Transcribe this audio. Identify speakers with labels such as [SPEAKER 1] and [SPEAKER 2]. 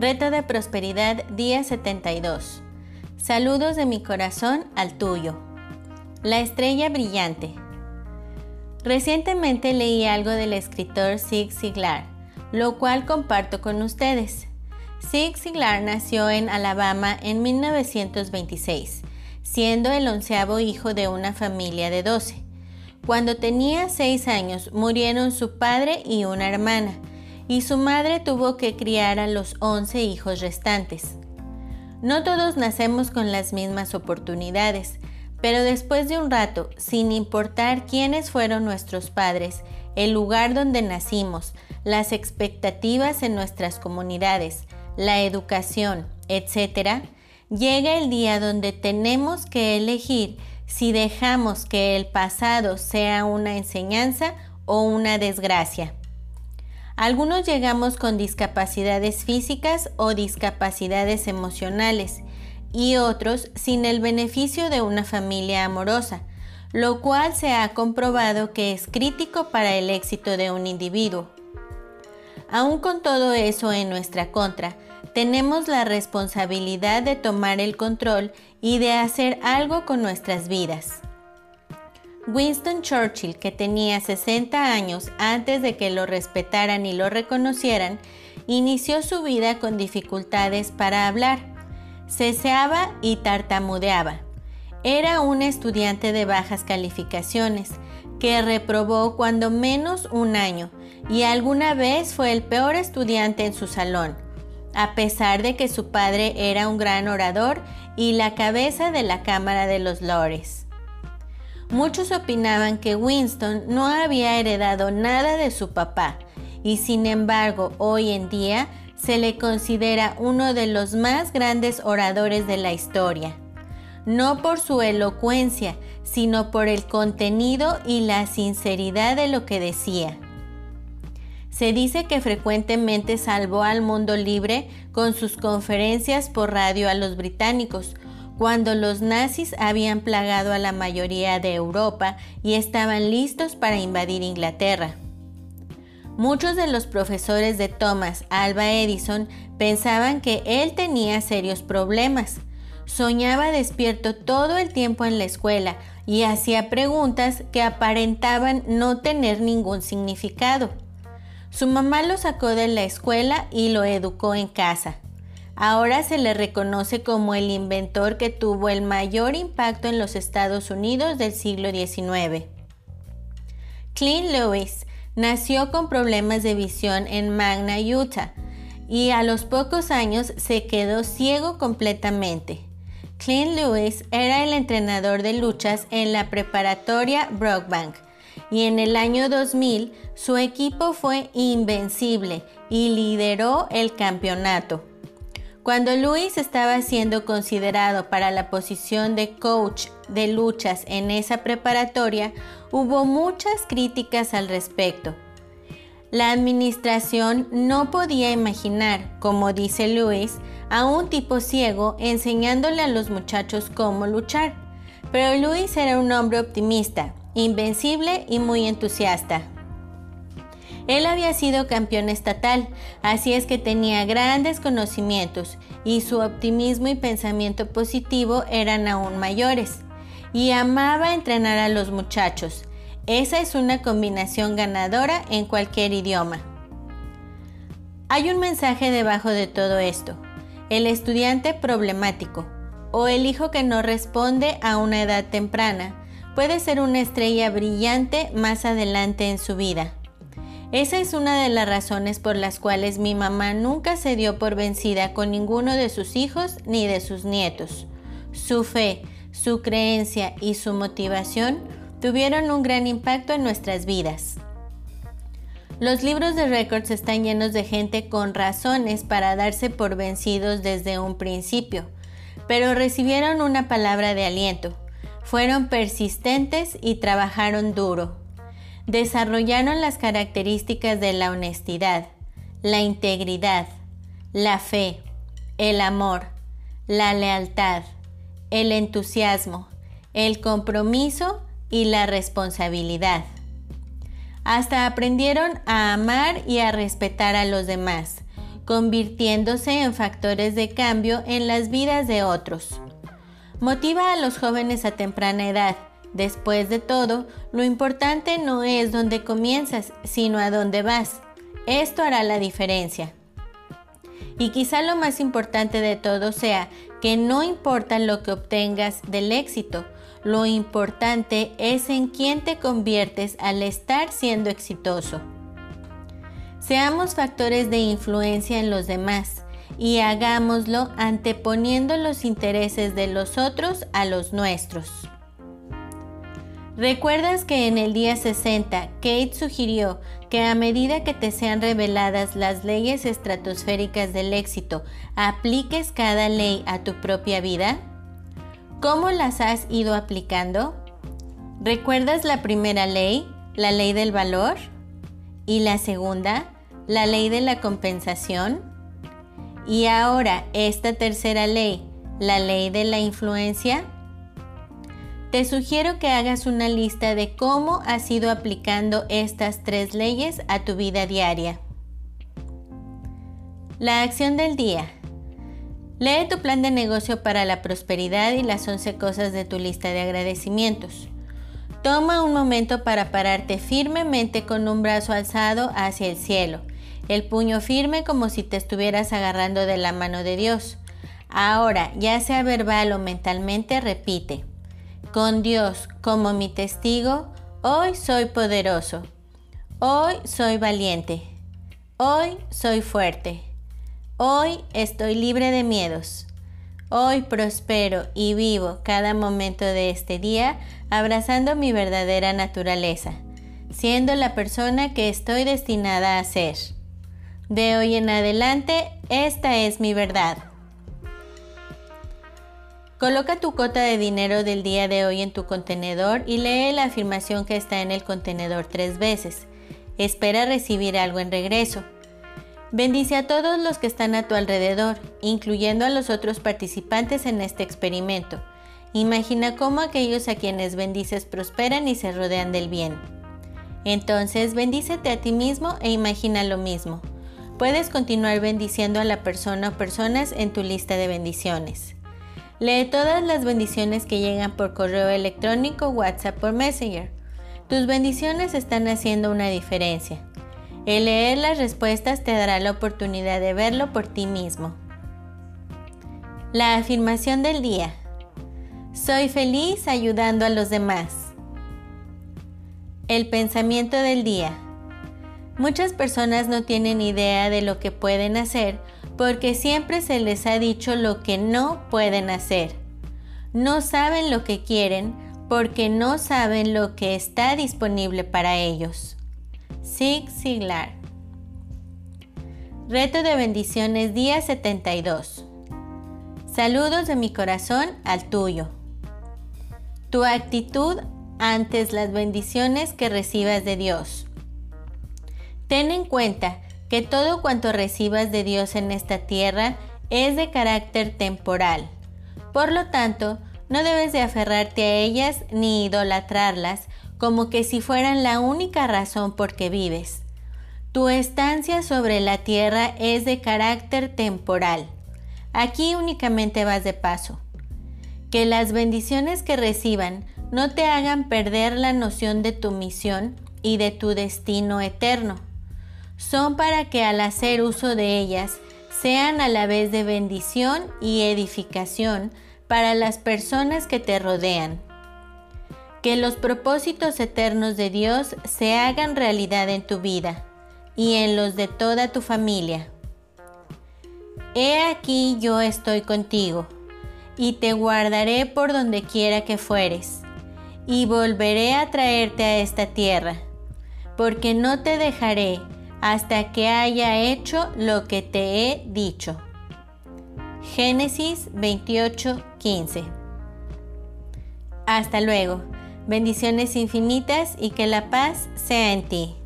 [SPEAKER 1] Reto de Prosperidad, día 72. Saludos de mi corazón al tuyo. La estrella brillante. Recientemente leí algo del escritor Zig Ziglar, lo cual comparto con ustedes. Zig Ziglar nació en Alabama en 1926, siendo el onceavo hijo de una familia de 12. Cuando tenía 6 años murieron su padre y una hermana, y su madre tuvo que criar a los 11 hijos restantes. No todos nacemos con las mismas oportunidades, pero después de un rato, sin importar quiénes fueron nuestros padres, el lugar donde nacimos, las expectativas en nuestras comunidades, la educación, etc., llega el día donde tenemos que elegir si dejamos que el pasado sea una enseñanza o una desgracia. Algunos llegamos con discapacidades físicas o discapacidades emocionales y otros sin el beneficio de una familia amorosa, lo cual se ha comprobado que es crítico para el éxito de un individuo. Aún con todo eso en nuestra contra, tenemos la responsabilidad de tomar el control y de hacer algo con nuestras vidas. Winston Churchill, que tenía 60 años antes de que lo respetaran y lo reconocieran, inició su vida con dificultades para hablar. Ceseaba y tartamudeaba. Era un estudiante de bajas calificaciones, que reprobó cuando menos un año y alguna vez fue el peor estudiante en su salón, a pesar de que su padre era un gran orador y la cabeza de la Cámara de los Lores. Muchos opinaban que Winston no había heredado nada de su papá y sin embargo hoy en día se le considera uno de los más grandes oradores de la historia, no por su elocuencia, sino por el contenido y la sinceridad de lo que decía. Se dice que frecuentemente salvó al mundo libre con sus conferencias por radio a los británicos, cuando los nazis habían plagado a la mayoría de Europa y estaban listos para invadir Inglaterra. Muchos de los profesores de Thomas Alba Edison pensaban que él tenía serios problemas. Soñaba despierto todo el tiempo en la escuela y hacía preguntas que aparentaban no tener ningún significado. Su mamá lo sacó de la escuela y lo educó en casa. Ahora se le reconoce como el inventor que tuvo el mayor impacto en los Estados Unidos del siglo XIX. Clint Lewis nació con problemas de visión en Magna, Utah, y a los pocos años se quedó ciego completamente. Clint Lewis era el entrenador de luchas en la preparatoria Brockbank y en el año 2000 su equipo fue invencible y lideró el campeonato. Cuando Luis estaba siendo considerado para la posición de coach de luchas en esa preparatoria, hubo muchas críticas al respecto. La administración no podía imaginar, como dice Luis, a un tipo ciego enseñándole a los muchachos cómo luchar. Pero Luis era un hombre optimista, invencible y muy entusiasta. Él había sido campeón estatal, así es que tenía grandes conocimientos y su optimismo y pensamiento positivo eran aún mayores. Y amaba entrenar a los muchachos. Esa es una combinación ganadora en cualquier idioma. Hay un mensaje debajo de todo esto. El estudiante problemático o el hijo que no responde a una edad temprana puede ser una estrella brillante más adelante en su vida. Esa es una de las razones por las cuales mi mamá nunca se dio por vencida con ninguno de sus hijos ni de sus nietos. Su fe, su creencia y su motivación tuvieron un gran impacto en nuestras vidas. Los libros de récords están llenos de gente con razones para darse por vencidos desde un principio, pero recibieron una palabra de aliento, fueron persistentes y trabajaron duro desarrollaron las características de la honestidad, la integridad, la fe, el amor, la lealtad, el entusiasmo, el compromiso y la responsabilidad. Hasta aprendieron a amar y a respetar a los demás, convirtiéndose en factores de cambio en las vidas de otros. Motiva a los jóvenes a temprana edad. Después de todo, lo importante no es dónde comienzas, sino a dónde vas. Esto hará la diferencia. Y quizá lo más importante de todo sea que no importa lo que obtengas del éxito, lo importante es en quién te conviertes al estar siendo exitoso. Seamos factores de influencia en los demás y hagámoslo anteponiendo los intereses de los otros a los nuestros. ¿Recuerdas que en el día 60 Kate sugirió que a medida que te sean reveladas las leyes estratosféricas del éxito, apliques cada ley a tu propia vida? ¿Cómo las has ido aplicando? ¿Recuerdas la primera ley, la ley del valor? ¿Y la segunda, la ley de la compensación? Y ahora esta tercera ley, la ley de la influencia? Te sugiero que hagas una lista de cómo has ido aplicando estas tres leyes a tu vida diaria. La acción del día. Lee tu plan de negocio para la prosperidad y las 11 cosas de tu lista de agradecimientos. Toma un momento para pararte firmemente con un brazo alzado hacia el cielo, el puño firme como si te estuvieras agarrando de la mano de Dios. Ahora, ya sea verbal o mentalmente, repite con Dios como mi testigo, hoy soy poderoso, hoy soy valiente, hoy soy fuerte, hoy estoy libre de miedos, hoy prospero y vivo cada momento de este día abrazando mi verdadera naturaleza, siendo la persona que estoy destinada a ser. De hoy en adelante, esta es mi verdad. Coloca tu cota de dinero del día de hoy en tu contenedor y lee la afirmación que está en el contenedor tres veces. Espera recibir algo en regreso. Bendice a todos los que están a tu alrededor, incluyendo a los otros participantes en este experimento. Imagina cómo aquellos a quienes bendices prosperan y se rodean del bien. Entonces, bendícete a ti mismo e imagina lo mismo. Puedes continuar bendiciendo a la persona o personas en tu lista de bendiciones. Lee todas las bendiciones que llegan por correo electrónico, WhatsApp o Messenger. Tus bendiciones están haciendo una diferencia. El leer las respuestas te dará la oportunidad de verlo por ti mismo. La afirmación del día. Soy feliz ayudando a los demás. El pensamiento del día. Muchas personas no tienen idea de lo que pueden hacer porque siempre se les ha dicho lo que no pueden hacer. No saben lo que quieren porque no saben lo que está disponible para ellos. Sig Siglar. Reto de bendiciones día 72. Saludos de mi corazón al tuyo. Tu actitud ante las bendiciones que recibas de Dios. Ten en cuenta que todo cuanto recibas de Dios en esta tierra es de carácter temporal. Por lo tanto, no debes de aferrarte a ellas ni idolatrarlas como que si fueran la única razón por que vives. Tu estancia sobre la tierra es de carácter temporal. Aquí únicamente vas de paso. Que las bendiciones que reciban no te hagan perder la noción de tu misión y de tu destino eterno son para que al hacer uso de ellas sean a la vez de bendición y edificación para las personas que te rodean. Que los propósitos eternos de Dios se hagan realidad en tu vida y en los de toda tu familia. He aquí yo estoy contigo, y te guardaré por donde quiera que fueres, y volveré a traerte a esta tierra, porque no te dejaré hasta que haya hecho lo que te he dicho. Génesis 28:15. Hasta luego. Bendiciones infinitas y que la paz sea en ti.